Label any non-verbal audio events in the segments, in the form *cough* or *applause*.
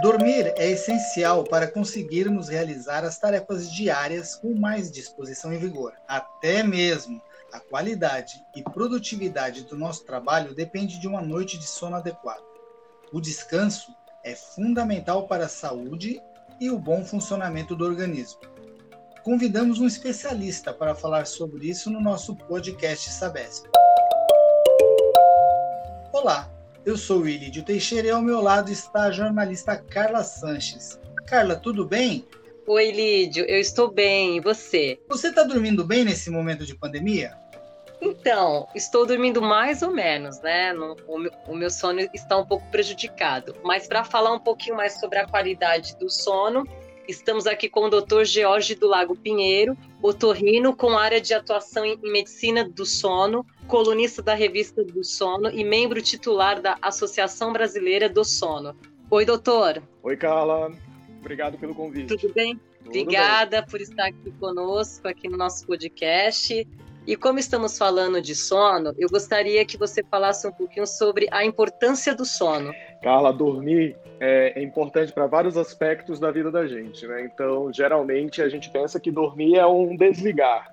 Dormir é essencial para conseguirmos realizar as tarefas diárias com mais disposição e vigor. Até mesmo a qualidade e produtividade do nosso trabalho depende de uma noite de sono adequada. O descanso é fundamental para a saúde e o bom funcionamento do organismo. Convidamos um especialista para falar sobre isso no nosso podcast Sabesp. Olá, eu sou o Ilídio Teixeira e ao meu lado está a jornalista Carla Sanches. Carla, tudo bem? Oi, Lídio, eu estou bem, e você? Você está dormindo bem nesse momento de pandemia? Então, estou dormindo mais ou menos, né? o, meu, sono está um pouco prejudicado. Mas para falar um pouquinho mais sobre a qualidade do sono, estamos aqui com o Dr. George do Lago Pinheiro, otorrino com área de atuação em medicina do sono, colunista da revista do sono e membro titular da Associação Brasileira do Sono. Oi, doutor. Oi, Carla. Obrigado pelo convite. Tudo bem? Tudo Obrigada bem. por estar aqui conosco, aqui no nosso podcast. E como estamos falando de sono, eu gostaria que você falasse um pouquinho sobre a importância do sono. Carla, dormir é, é importante para vários aspectos da vida da gente, né? Então, geralmente a gente pensa que dormir é um desligar.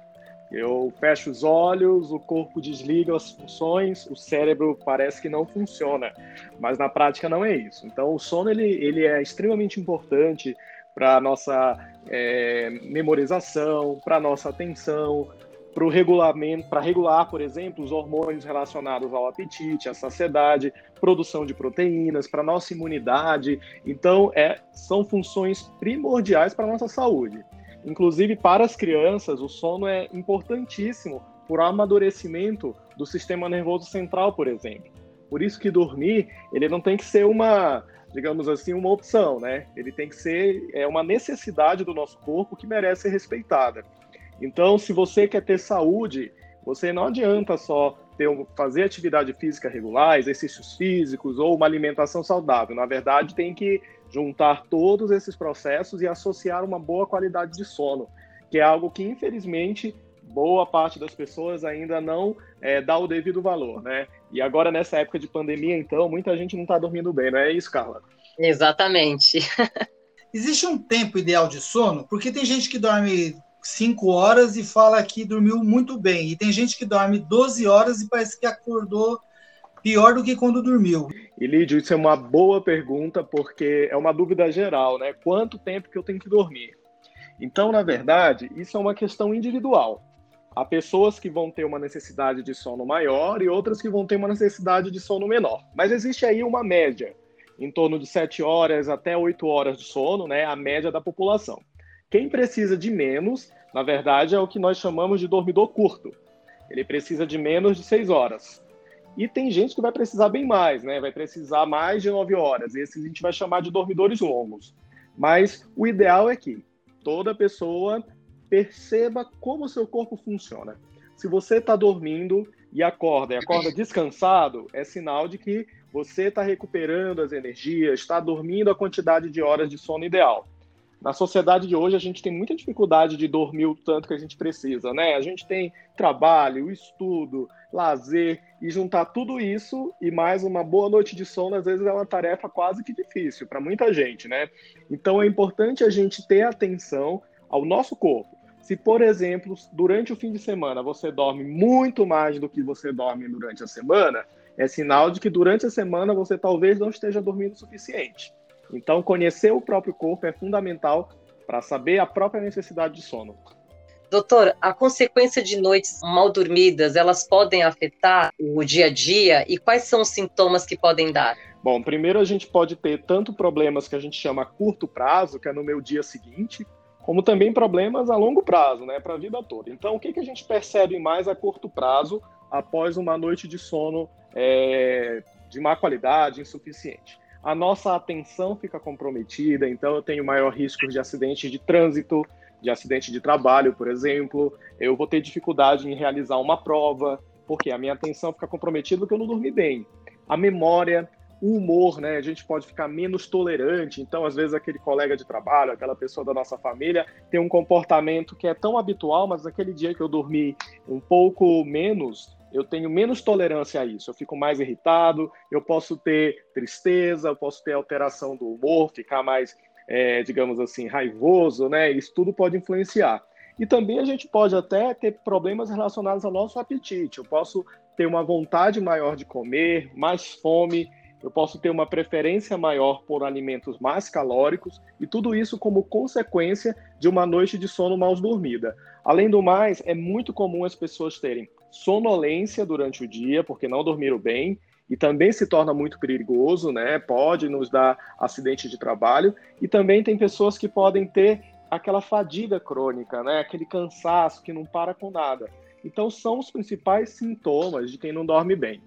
Eu fecho os olhos, o corpo desliga as funções, o cérebro parece que não funciona, mas na prática não é isso. Então, o sono ele, ele é extremamente importante para nossa é, memorização, para nossa atenção, para regulamento, para regular, por exemplo, os hormônios relacionados ao apetite, à saciedade, produção de proteínas, para nossa imunidade. Então, é, são funções primordiais para nossa saúde. Inclusive, para as crianças, o sono é importantíssimo para o amadurecimento do sistema nervoso central, por exemplo. Por isso que dormir, ele não tem que ser uma, digamos assim, uma opção, né? Ele tem que ser é uma necessidade do nosso corpo que merece ser respeitada. Então, se você quer ter saúde, você não adianta só ter, fazer atividade física regular, exercícios físicos ou uma alimentação saudável. Na verdade, tem que juntar todos esses processos e associar uma boa qualidade de sono, que é algo que, infelizmente, boa parte das pessoas ainda não é, dá o devido valor, né? E agora, nessa época de pandemia, então, muita gente não está dormindo bem, não é isso, Carla? Exatamente. *laughs* Existe um tempo ideal de sono? Porque tem gente que dorme cinco horas e fala que dormiu muito bem. E tem gente que dorme 12 horas e parece que acordou pior do que quando dormiu. E Lídio, isso é uma boa pergunta, porque é uma dúvida geral, né? Quanto tempo que eu tenho que dormir? Então, na verdade, isso é uma questão individual. Há pessoas que vão ter uma necessidade de sono maior e outras que vão ter uma necessidade de sono menor. Mas existe aí uma média, em torno de 7 horas até 8 horas de sono, né? A média da população. Quem precisa de menos na verdade, é o que nós chamamos de dormidor curto. Ele precisa de menos de seis horas. E tem gente que vai precisar bem mais, né? Vai precisar mais de nove horas. Esses a gente vai chamar de dormidores longos. Mas o ideal é que toda pessoa perceba como o seu corpo funciona. Se você está dormindo e acorda, e acorda descansado, é sinal de que você está recuperando as energias, está dormindo a quantidade de horas de sono ideal. Na sociedade de hoje, a gente tem muita dificuldade de dormir o tanto que a gente precisa, né? A gente tem trabalho, estudo, lazer, e juntar tudo isso e mais uma boa noite de sono, às vezes é uma tarefa quase que difícil para muita gente, né? Então é importante a gente ter atenção ao nosso corpo. Se, por exemplo, durante o fim de semana você dorme muito mais do que você dorme durante a semana, é sinal de que durante a semana você talvez não esteja dormindo o suficiente. Então, conhecer o próprio corpo é fundamental para saber a própria necessidade de sono. Doutor, a consequência de noites mal dormidas, elas podem afetar o dia a dia e quais são os sintomas que podem dar? Bom, primeiro a gente pode ter tanto problemas que a gente chama curto prazo, que é no meu dia seguinte, como também problemas a longo prazo, né, para a vida toda. Então, o que, que a gente percebe mais a curto prazo após uma noite de sono é, de má qualidade, insuficiente? A nossa atenção fica comprometida, então eu tenho maior risco de acidente de trânsito, de acidente de trabalho, por exemplo, eu vou ter dificuldade em realizar uma prova, porque a minha atenção fica comprometida porque eu não dormi bem. A memória, o humor, né? A gente pode ficar menos tolerante. Então, às vezes, aquele colega de trabalho, aquela pessoa da nossa família, tem um comportamento que é tão habitual, mas naquele dia que eu dormi um pouco menos, eu tenho menos tolerância a isso. Eu fico mais irritado, eu posso ter tristeza, eu posso ter alteração do humor, ficar mais, é, digamos assim, raivoso, né? Isso tudo pode influenciar. E também a gente pode até ter problemas relacionados ao nosso apetite. Eu posso ter uma vontade maior de comer, mais fome, eu posso ter uma preferência maior por alimentos mais calóricos e tudo isso como consequência de uma noite de sono mal dormida. Além do mais, é muito comum as pessoas terem sonolência durante o dia porque não dormiram bem e também se torna muito perigoso, né? Pode nos dar acidente de trabalho e também tem pessoas que podem ter aquela fadiga crônica, né? Aquele cansaço que não para com nada. Então são os principais sintomas de quem não dorme bem.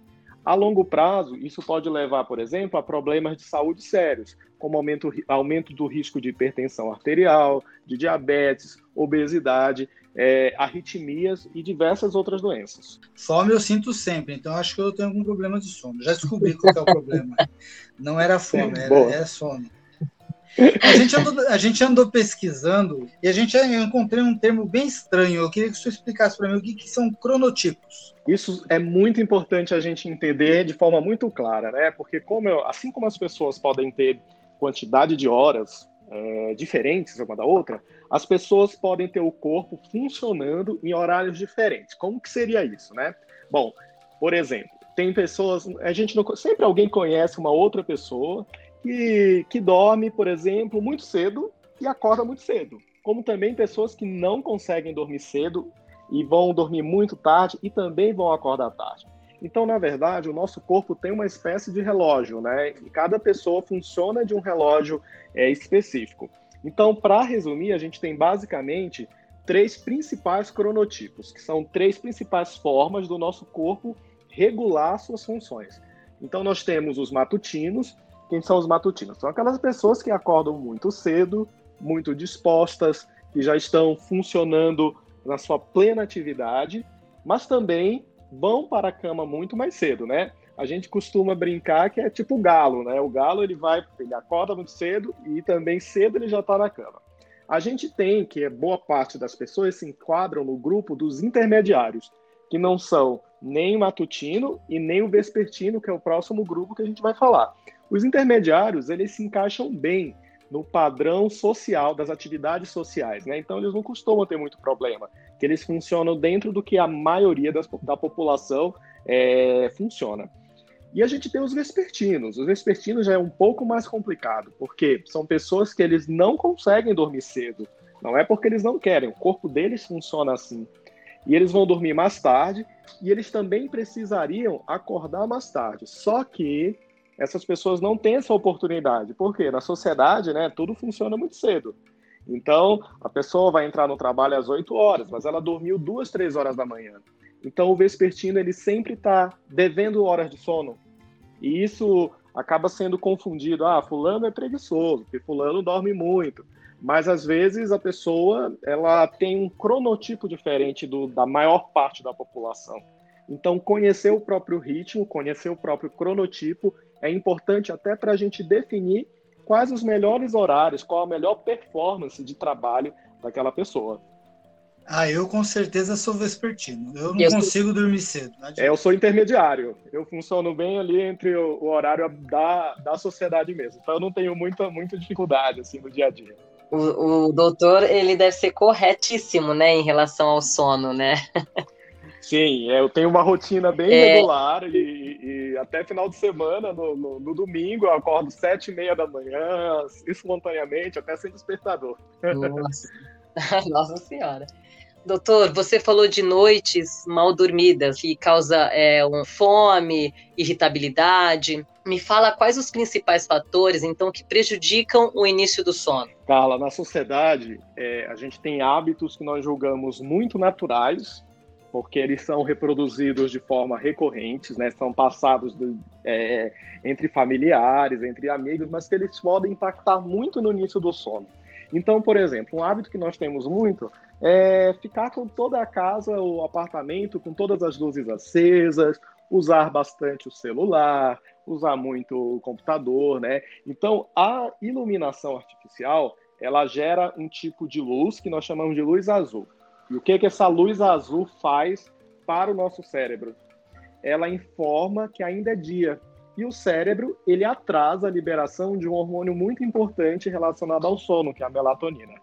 A longo prazo, isso pode levar, por exemplo, a problemas de saúde sérios, como aumento, aumento do risco de hipertensão arterial, de diabetes, obesidade, é, arritmias e diversas outras doenças. Fome eu sinto sempre, então acho que eu tenho algum problema de sono. Já descobri qual é o problema. Não era fome, era, era sono. A gente, andou, a gente andou pesquisando e a gente eu encontrei um termo bem estranho. Eu queria que você explicasse para mim o que, que, são cronotipos. Isso é muito importante a gente entender de forma muito clara, né? Porque como eu, assim como as pessoas podem ter quantidade de horas é, diferentes uma da outra, as pessoas podem ter o corpo funcionando em horários diferentes. Como que seria isso, né? Bom, por exemplo, tem pessoas, a gente não, sempre alguém conhece uma outra pessoa que, que dorme, por exemplo, muito cedo e acorda muito cedo. Como também pessoas que não conseguem dormir cedo e vão dormir muito tarde e também vão acordar tarde. Então, na verdade, o nosso corpo tem uma espécie de relógio, né? E cada pessoa funciona de um relógio é, específico. Então, para resumir, a gente tem basicamente três principais cronotipos, que são três principais formas do nosso corpo regular suas funções. Então, nós temos os matutinos, quem são os matutinos? São aquelas pessoas que acordam muito cedo, muito dispostas, que já estão funcionando na sua plena atividade, mas também vão para a cama muito mais cedo, né? A gente costuma brincar que é tipo o galo, né? O galo ele vai, ele acorda muito cedo e também cedo ele já está na cama. A gente tem que boa parte das pessoas se enquadram no grupo dos intermediários, que não são nem o matutino e nem o vespertino, que é o próximo grupo que a gente vai falar. Os intermediários, eles se encaixam bem no padrão social das atividades sociais, né? Então eles não costumam ter muito problema, que eles funcionam dentro do que a maioria das, da população é, funciona. E a gente tem os vespertinos. Os vespertinos já é um pouco mais complicado, porque são pessoas que eles não conseguem dormir cedo. Não é porque eles não querem, o corpo deles funciona assim. E eles vão dormir mais tarde, e eles também precisariam acordar mais tarde. Só que essas pessoas não têm essa oportunidade. Por quê? Na sociedade, né, tudo funciona muito cedo. Então, a pessoa vai entrar no trabalho às 8 horas, mas ela dormiu duas, três horas da manhã. Então, o vespertino, ele sempre está devendo horas de sono. E isso acaba sendo confundido. Ah, fulano é preguiçoso, porque fulano dorme muito. Mas, às vezes, a pessoa ela tem um cronotipo diferente do, da maior parte da população. Então, conhecer o próprio ritmo, conhecer o próprio cronotipo é importante até para a gente definir quais os melhores horários, qual a melhor performance de trabalho daquela pessoa. Ah, eu com certeza sou vespertino. Eu não eu consigo sou... dormir cedo. É, eu sou intermediário. Eu funciono bem ali entre o, o, horário da, da sociedade mesmo. Então eu não tenho muita, muita dificuldade assim no dia a dia. O, o doutor, ele deve ser corretíssimo, né, em relação ao sono, né? *laughs* Sim, é, eu tenho uma rotina bem é... regular e, e, até final de semana, no, no, no, domingo, eu acordo sete e meia da manhã, espontaneamente, até sem despertador. Nossa, *laughs* Nossa Senhora. Doutor, você falou de noites mal dormidas que causa é, um fome, irritabilidade. Me fala quais os principais fatores, então, que prejudicam o início do sono. Carla, na sociedade, é, a gente tem hábitos que nós julgamos muito naturais, porque eles são reproduzidos de forma recorrente, né? São passados é, entre familiares, entre amigos, mas que eles podem impactar muito no início do sono. Então, por exemplo, um hábito que nós temos muito é ficar com toda a casa, o apartamento, com todas as luzes acesas, usar bastante o celular, usar muito o computador, né? Então, a iluminação artificial, ela gera um tipo de luz que nós chamamos de luz azul. E o que, que essa luz azul faz para o nosso cérebro? ela informa que ainda é dia. E o cérebro, ele atrasa a liberação de um hormônio muito importante relacionado ao sono, que é a melatonina.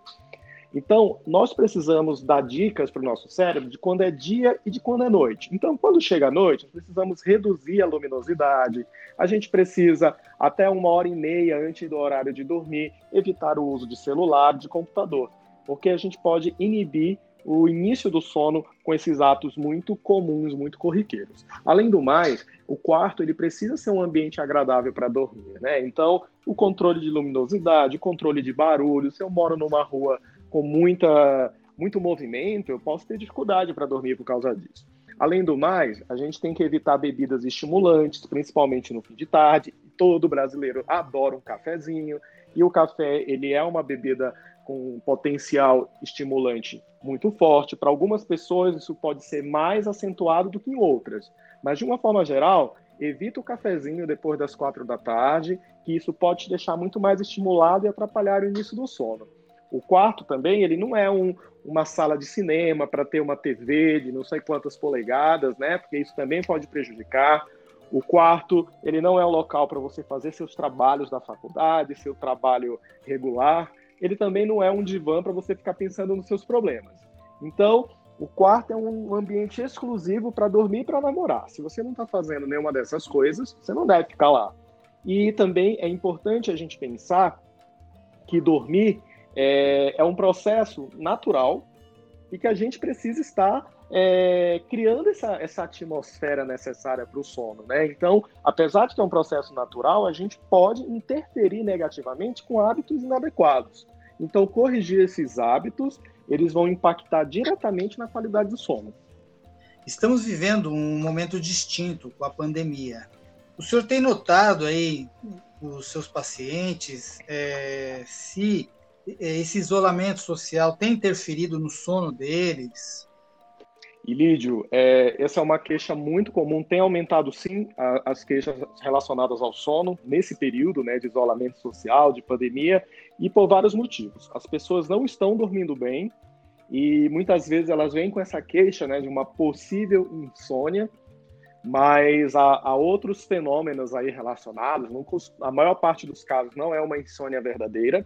Então, nós precisamos dar dicas para o nosso cérebro de quando é dia e de quando é noite. Então, quando chega a noite, precisamos reduzir a luminosidade, a gente precisa, até uma hora e meia antes do horário de dormir, evitar o uso de celular, de computador, porque a gente pode inibir o início do sono com esses atos muito comuns, muito corriqueiros. Além do mais, o quarto ele precisa ser um ambiente agradável para dormir, né? Então, o controle de luminosidade, controle de barulho. Se eu moro numa rua com muita, muito movimento, eu posso ter dificuldade para dormir por causa disso. Além do mais, a gente tem que evitar bebidas estimulantes, principalmente no fim de tarde. Todo brasileiro adora um cafezinho, e o café ele é uma bebida com potencial estimulante muito forte. Para algumas pessoas, isso pode ser mais acentuado do que em outras. Mas, de uma forma geral, evita o cafezinho depois das quatro da tarde, que isso pode te deixar muito mais estimulado e atrapalhar o início do sono. O quarto também, ele não é um, uma sala de cinema para ter uma TV de não sei quantas polegadas, né? Porque isso também pode prejudicar. O quarto, ele não é um local para você fazer seus trabalhos da faculdade, seu trabalho regular. Ele também não é um divã para você ficar pensando nos seus problemas. Então, o quarto é um ambiente exclusivo para dormir e para namorar. Se você não está fazendo nenhuma dessas coisas, você não deve ficar lá. E também é importante a gente pensar que dormir é, é um processo natural e que a gente precisa estar é, criando essa, essa atmosfera necessária para o sono. Né? Então, apesar de ter um processo natural, a gente pode interferir negativamente com hábitos inadequados. Então, corrigir esses hábitos, eles vão impactar diretamente na qualidade do sono. Estamos vivendo um momento distinto com a pandemia. O senhor tem notado aí os seus pacientes é, se é, esse isolamento social tem interferido no sono deles? E Lídio, é, essa é uma queixa muito comum, tem aumentado sim a, as queixas relacionadas ao sono nesse período né, de isolamento social, de pandemia, e por vários motivos. As pessoas não estão dormindo bem e muitas vezes elas vêm com essa queixa né, de uma possível insônia, mas há, há outros fenômenos aí relacionados, não, a maior parte dos casos não é uma insônia verdadeira,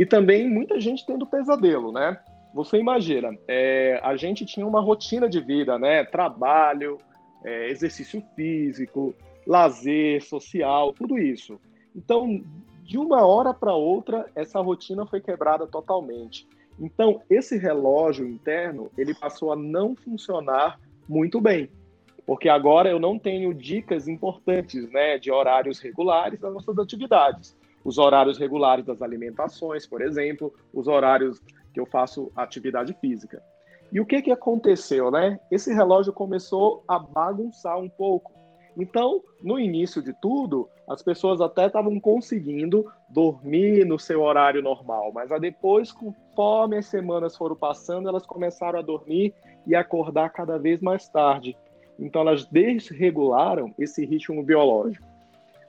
e também muita gente tendo pesadelo, né? Você imagina, é, a gente tinha uma rotina de vida, né? Trabalho, é, exercício físico, lazer, social, tudo isso. Então, de uma hora para outra, essa rotina foi quebrada totalmente. Então, esse relógio interno, ele passou a não funcionar muito bem, porque agora eu não tenho dicas importantes, né, de horários regulares das nossas atividades os horários regulares das alimentações, por exemplo, os horários que eu faço atividade física. E o que, que aconteceu, né? Esse relógio começou a bagunçar um pouco. Então, no início de tudo, as pessoas até estavam conseguindo dormir no seu horário normal, mas depois, conforme as semanas foram passando, elas começaram a dormir e acordar cada vez mais tarde. Então, elas desregularam esse ritmo biológico.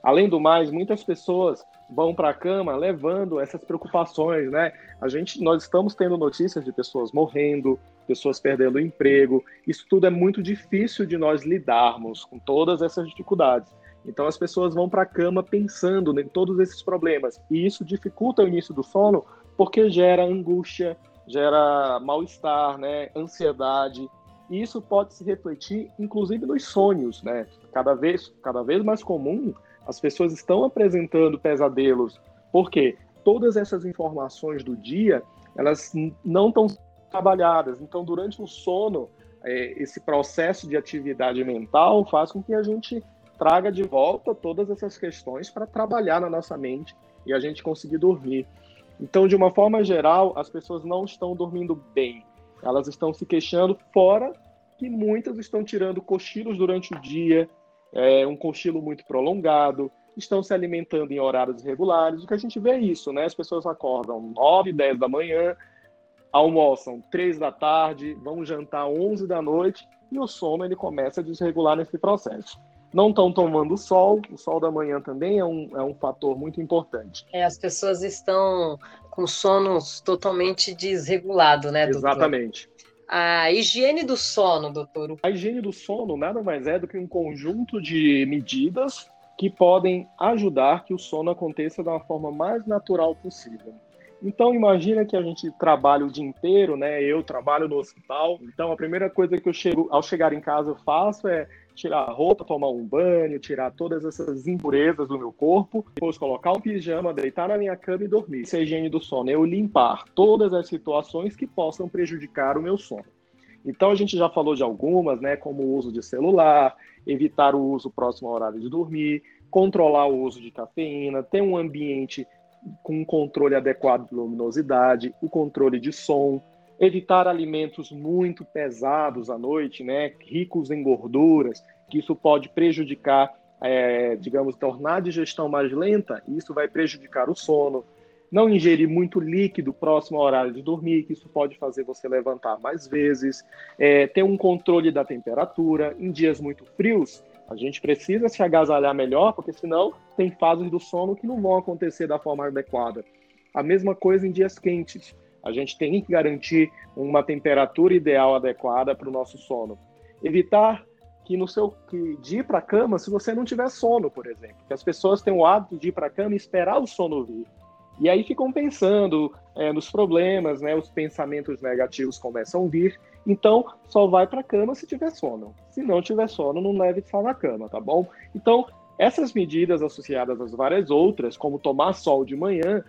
Além do mais, muitas pessoas vão para a cama levando essas preocupações, né? A gente, nós estamos tendo notícias de pessoas morrendo, pessoas perdendo emprego. Isso tudo é muito difícil de nós lidarmos com todas essas dificuldades. Então as pessoas vão para a cama pensando em todos esses problemas e isso dificulta o início do sono porque gera angústia, gera mal-estar, né? Ansiedade. E isso pode se refletir, inclusive, nos sonhos, né? Cada vez, cada vez mais comum as pessoas estão apresentando pesadelos, porque todas essas informações do dia, elas não estão trabalhadas. Então, durante o sono, é, esse processo de atividade mental faz com que a gente traga de volta todas essas questões para trabalhar na nossa mente e a gente conseguir dormir. Então, de uma forma geral, as pessoas não estão dormindo bem. Elas estão se queixando, fora que muitas estão tirando cochilos durante o dia, é, um cochilo muito prolongado, estão se alimentando em horários irregulares. O que a gente vê é isso, né? As pessoas acordam 9, 10 da manhã, almoçam 3 da tarde, vão jantar 11 da noite e o sono ele começa a desregular nesse processo. Não estão tomando sol, o sol da manhã também é um, é um fator muito importante. É, as pessoas estão com sono totalmente desregulado, né, doutor? Exatamente. A higiene do sono, doutor. A higiene do sono nada mais é do que um conjunto de medidas que podem ajudar que o sono aconteça da forma mais natural possível. Então imagina que a gente trabalha o dia inteiro, né? Eu trabalho no hospital. Então a primeira coisa que eu chego ao chegar em casa eu faço é tirar a roupa, tomar um banho, tirar todas essas impurezas do meu corpo, depois colocar um pijama, deitar na minha cama e dormir. Isso é higiene do sono, eu limpar todas as situações que possam prejudicar o meu sono. Então a gente já falou de algumas, né, como o uso de celular, evitar o uso próximo ao horário de dormir, controlar o uso de cafeína, ter um ambiente com um controle adequado de luminosidade, o controle de som, evitar alimentos muito pesados à noite, né, ricos em gorduras, que isso pode prejudicar, é, digamos, tornar a digestão mais lenta, e isso vai prejudicar o sono. Não ingerir muito líquido próximo ao horário de dormir, que isso pode fazer você levantar mais vezes. É, ter um controle da temperatura. Em dias muito frios, a gente precisa se agasalhar melhor, porque senão tem fases do sono que não vão acontecer da forma adequada. A mesma coisa em dias quentes. A gente tem que garantir uma temperatura ideal adequada para o nosso sono. Evitar que no seu que de ir para a cama se você não tiver sono, por exemplo. Que as pessoas têm o hábito de ir para a cama e esperar o sono vir. E aí ficam pensando é, nos problemas, né? Os pensamentos negativos começam a vir. Então, só vai para a cama se tiver sono. Se não tiver sono, não leve estar na cama, tá bom? Então, essas medidas associadas às várias outras, como tomar sol de manhã,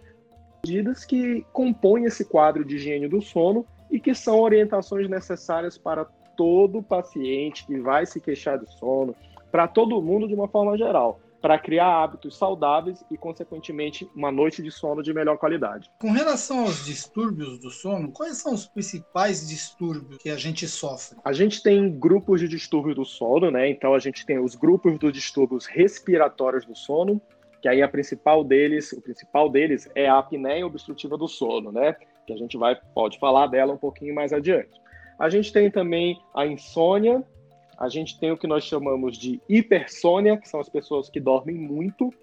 medidas que compõem esse quadro de higiene do sono e que são orientações necessárias para todo paciente que vai se queixar de sono, para todo mundo de uma forma geral para criar hábitos saudáveis e, consequentemente, uma noite de sono de melhor qualidade. Com relação aos distúrbios do sono, quais são os principais distúrbios que a gente sofre? A gente tem grupos de distúrbio do sono, né? Então a gente tem os grupos dos distúrbios respiratórios do sono, que aí a principal deles, o principal deles é a apneia obstrutiva do sono, né? Que a gente vai pode falar dela um pouquinho mais adiante. A gente tem também a insônia, a gente tem o que nós chamamos de hipersônia, que são as pessoas que dormem muito.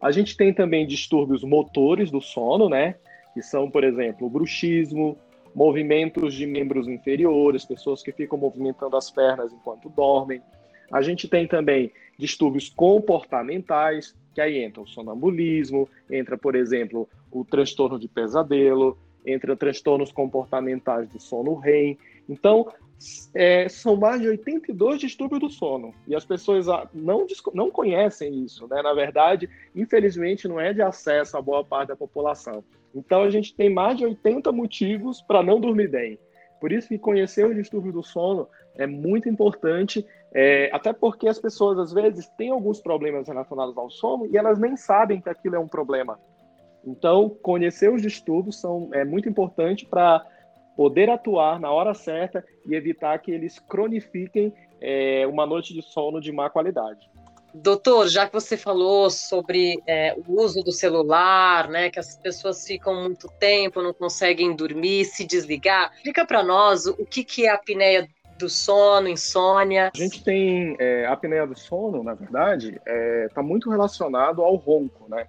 A gente tem também distúrbios motores do sono, né? Que são, por exemplo, bruxismo, movimentos de membros inferiores, pessoas que ficam movimentando as pernas enquanto dormem. A gente tem também distúrbios comportamentais, que aí entra o sonambulismo, entra, por exemplo, o transtorno de pesadelo, entra transtornos comportamentais do sono REM. Então, é, são mais de 82 distúrbios do sono. E as pessoas ah, não, não conhecem isso, né? Na verdade, infelizmente, não é de acesso a boa parte da população. Então, a gente tem mais de 80 motivos para não dormir bem. Por isso que conhecer o distúrbio do sono é muito importante, é, até porque as pessoas, às vezes, têm alguns problemas relacionados ao sono e elas nem sabem que aquilo é um problema. Então, conhecer os distúrbios são, é muito importante para poder atuar na hora certa e evitar que eles cronifiquem é, uma noite de sono de má qualidade. Doutor, já que você falou sobre é, o uso do celular, né, que as pessoas ficam muito tempo, não conseguem dormir, se desligar, explica para nós o que, que é a apneia do sono, insônia. A gente tem é, a apneia do sono, na verdade, está é, tá muito relacionado ao ronco, né?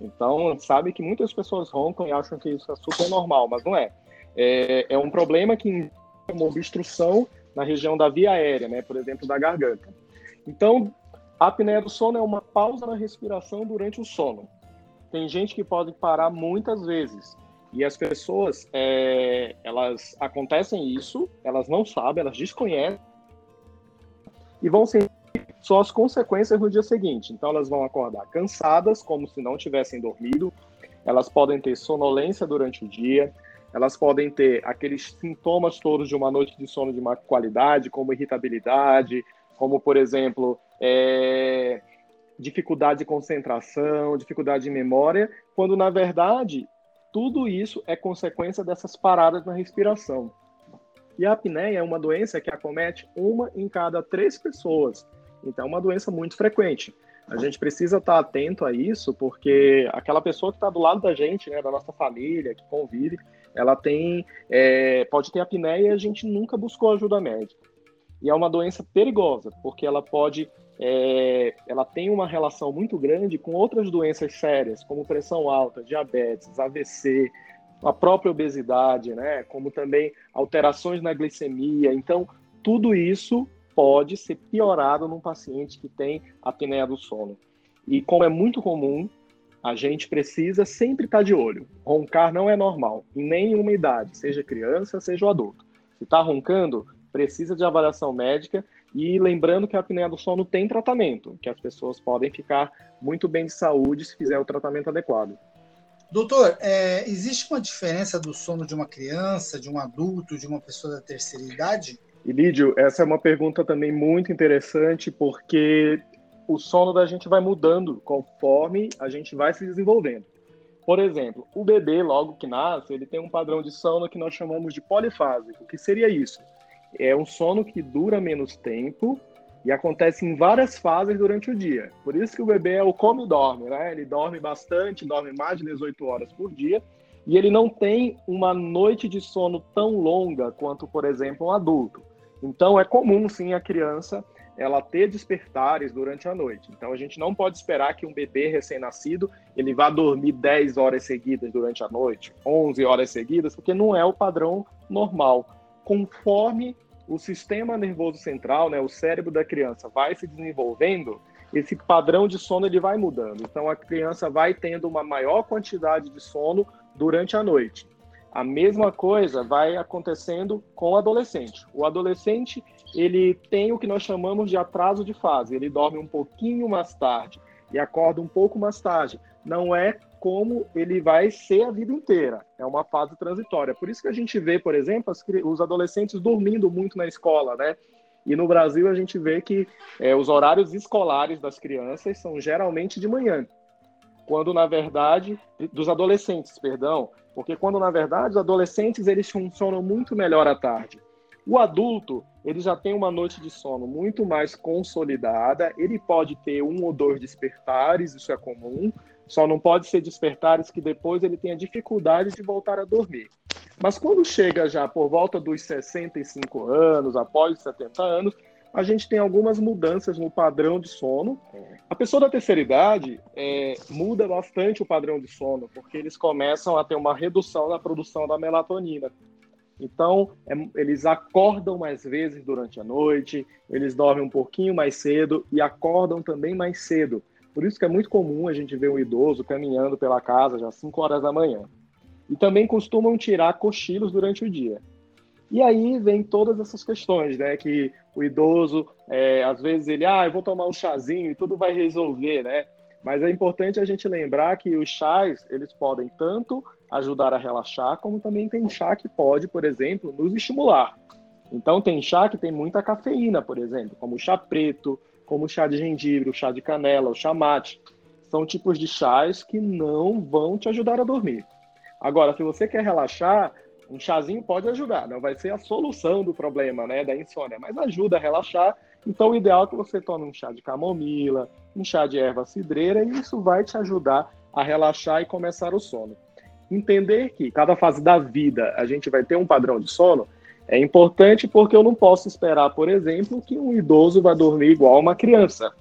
Então, sabe que muitas pessoas roncam e acham que isso é super normal, mas não é é, é um problema que é uma obstrução na região da via aérea, né, por exemplo, da garganta. Então, a apneia do sono é uma pausa na respiração durante o sono. Tem gente que pode parar muitas vezes. E as pessoas, é, elas acontecem isso, elas não sabem, elas desconhecem e vão sentir só as consequências no dia seguinte. Então, elas vão acordar cansadas, como se não tivessem dormido. Elas podem ter sonolência durante o dia, elas podem ter aqueles sintomas todos de uma noite de sono de má qualidade, como irritabilidade, como, por exemplo, é, dificuldade de concentração, dificuldade de memória, quando, na verdade, tudo isso é consequência dessas paradas na respiração. E a apneia é uma doença que acomete uma em cada três pessoas. Então, é uma doença muito frequente. A gente precisa estar atento a isso, porque aquela pessoa que está do lado da gente, né, da nossa família, que convive, ela tem, é, pode ter apneia e a gente nunca buscou ajuda médica. E é uma doença perigosa, porque ela pode, é, ela tem uma relação muito grande com outras doenças sérias, como pressão alta, diabetes, AVC, a própria obesidade, né? Como também alterações na glicemia. Então, tudo isso pode ser piorado num paciente que tem apneia do sono. E como é muito comum, a gente precisa sempre estar de olho. Roncar não é normal, em nenhuma idade, seja criança, seja adulto. Se está roncando, precisa de avaliação médica e lembrando que a apneia do sono tem tratamento, que as pessoas podem ficar muito bem de saúde se fizer o tratamento adequado. Doutor, é, existe uma diferença do sono de uma criança, de um adulto, de uma pessoa da terceira idade? E Lídio, essa é uma pergunta também muito interessante, porque o sono da gente vai mudando conforme a gente vai se desenvolvendo. Por exemplo, o bebê, logo que nasce, ele tem um padrão de sono que nós chamamos de polifásico. O que seria isso? É um sono que dura menos tempo e acontece em várias fases durante o dia. Por isso que o bebê é o come e dorme, né? Ele dorme bastante, dorme mais de 18 horas por dia, e ele não tem uma noite de sono tão longa quanto, por exemplo, um adulto. Então é comum sim a criança ela ter despertares durante a noite. Então a gente não pode esperar que um bebê recém-nascido ele vá dormir 10 horas seguidas durante a noite, 11 horas seguidas, porque não é o padrão normal. Conforme o sistema nervoso central, né, o cérebro da criança vai se desenvolvendo, esse padrão de sono ele vai mudando. Então a criança vai tendo uma maior quantidade de sono durante a noite. A mesma coisa vai acontecendo com o adolescente. O adolescente, ele tem o que nós chamamos de atraso de fase. Ele dorme um pouquinho mais tarde e acorda um pouco mais tarde. Não é como ele vai ser a vida inteira. É uma fase transitória. Por isso que a gente vê, por exemplo, os adolescentes dormindo muito na escola, né? E no Brasil a gente vê que é, os horários escolares das crianças são geralmente de manhã, quando na verdade dos adolescentes, perdão, porque quando na verdade os adolescentes eles funcionam muito melhor à tarde. O adulto, ele já tem uma noite de sono muito mais consolidada, ele pode ter um ou dois despertares, isso é comum, só não pode ser despertares que depois ele tenha dificuldade de voltar a dormir. Mas quando chega já por volta dos 65 anos, após os 70 anos, a gente tem algumas mudanças no padrão de sono. A pessoa da terceira idade é, muda bastante o padrão de sono, porque eles começam a ter uma redução na produção da melatonina. Então, é, eles acordam mais vezes durante a noite, eles dormem um pouquinho mais cedo e acordam também mais cedo. Por isso que é muito comum a gente ver um idoso caminhando pela casa já às 5 horas da manhã. E também costumam tirar cochilos durante o dia. E aí vem todas essas questões, né? Que o idoso, é, às vezes ele, ah, eu vou tomar um chazinho e tudo vai resolver, né? Mas é importante a gente lembrar que os chás, eles podem tanto ajudar a relaxar, como também tem chá que pode, por exemplo, nos estimular. Então tem chá que tem muita cafeína, por exemplo, como o chá preto, como o chá de gengibre, o chá de canela, o chá mate. São tipos de chás que não vão te ajudar a dormir. Agora, se você quer relaxar, um chazinho pode ajudar, não vai ser a solução do problema, né, da insônia, mas ajuda a relaxar. Então, o ideal é que você tome um chá de camomila, um chá de erva cidreira, e isso vai te ajudar a relaxar e começar o sono. Entender que cada fase da vida a gente vai ter um padrão de sono é importante porque eu não posso esperar, por exemplo, que um idoso vá dormir igual uma criança.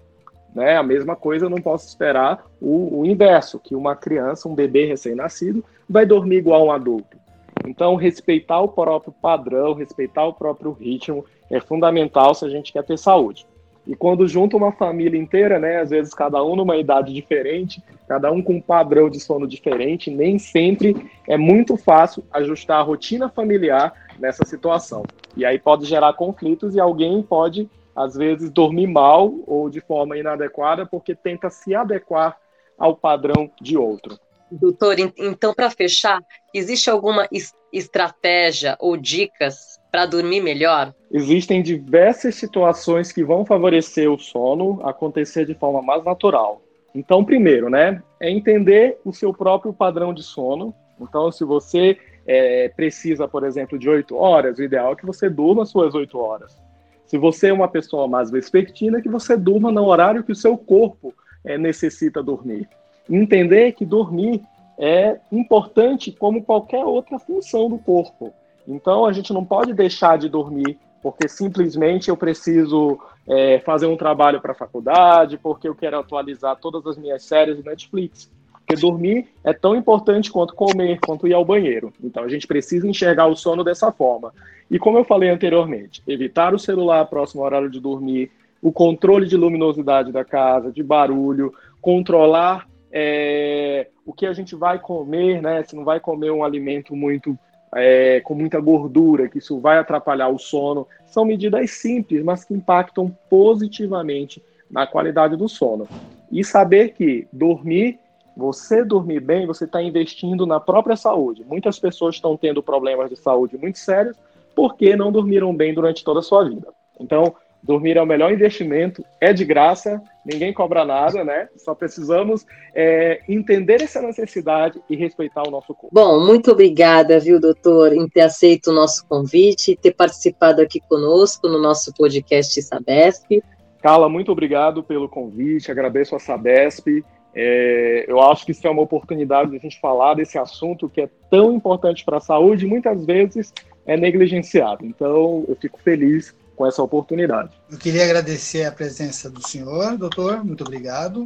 Né? A mesma coisa eu não posso esperar o, o inverso, que uma criança, um bebê recém-nascido, vai dormir igual um adulto. Então, respeitar o próprio padrão, respeitar o próprio ritmo é fundamental se a gente quer ter saúde. E quando junta uma família inteira, né, às vezes cada um numa idade diferente, cada um com um padrão de sono diferente, nem sempre é muito fácil ajustar a rotina familiar nessa situação. E aí pode gerar conflitos e alguém pode, às vezes, dormir mal ou de forma inadequada porque tenta se adequar ao padrão de outro. Doutor, então, para fechar, existe alguma estratégia ou dicas para dormir melhor? Existem diversas situações que vão favorecer o sono acontecer de forma mais natural. Então, primeiro, né, é entender o seu próprio padrão de sono. Então, se você é, precisa, por exemplo, de oito horas, o ideal é que você durma suas oito horas. Se você é uma pessoa mais vespertina, que você durma no horário que o seu corpo é, necessita dormir entender que dormir é importante como qualquer outra função do corpo. Então a gente não pode deixar de dormir porque simplesmente eu preciso é, fazer um trabalho para a faculdade, porque eu quero atualizar todas as minhas séries do Netflix. Porque dormir é tão importante quanto comer, quanto ir ao banheiro. Então a gente precisa enxergar o sono dessa forma. E como eu falei anteriormente, evitar o celular próximo ao horário de dormir, o controle de luminosidade da casa, de barulho, controlar é, o que a gente vai comer, né? Se não vai comer um alimento muito é, com muita gordura, que isso vai atrapalhar o sono. São medidas simples, mas que impactam positivamente na qualidade do sono. E saber que dormir, você dormir bem, você está investindo na própria saúde. Muitas pessoas estão tendo problemas de saúde muito sérios porque não dormiram bem durante toda a sua vida. Então, dormir é o melhor investimento, é de graça, ninguém cobra nada, né? Só precisamos é, entender essa necessidade e respeitar o nosso corpo. Bom, muito obrigada, viu, doutor, em ter aceito o nosso convite e ter participado aqui conosco no nosso podcast Sabesp. Carla, muito obrigado pelo convite, agradeço a Sabesp. É, eu acho que isso é uma oportunidade de a gente falar desse assunto que é tão importante para a saúde e muitas vezes é negligenciado. Então, eu fico feliz com essa oportunidade. Eu queria agradecer a presença do senhor, doutor, muito obrigado.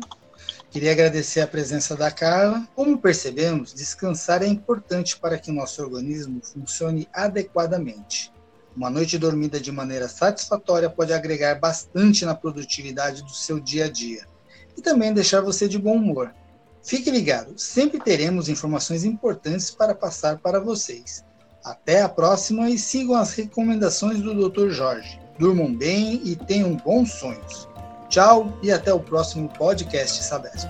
Queria agradecer a presença da Carla. Como percebemos, descansar é importante para que nosso organismo funcione adequadamente. Uma noite dormida de maneira satisfatória pode agregar bastante na produtividade do seu dia a dia e também deixar você de bom humor. Fique ligado, sempre teremos informações importantes para passar para vocês. Até a próxima e sigam as recomendações do Dr. Jorge. Durmam bem e tenham bons sonhos. Tchau e até o próximo podcast Sabesp.